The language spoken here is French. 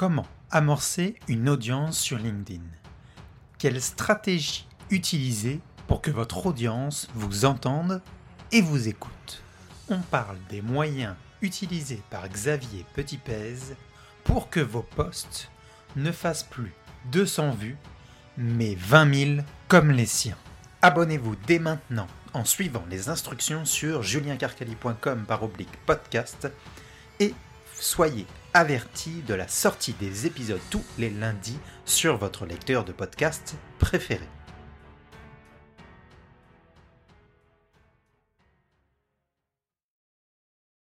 Comment amorcer une audience sur LinkedIn Quelle stratégie utiliser pour que votre audience vous entende et vous écoute On parle des moyens utilisés par Xavier Petitpez pour que vos posts ne fassent plus 200 vues, mais 20 000 comme les siens. Abonnez-vous dès maintenant en suivant les instructions sur juliencarcali.com par oblique podcast et soyez avertis de la sortie des épisodes tous les lundis sur votre lecteur de podcast préféré.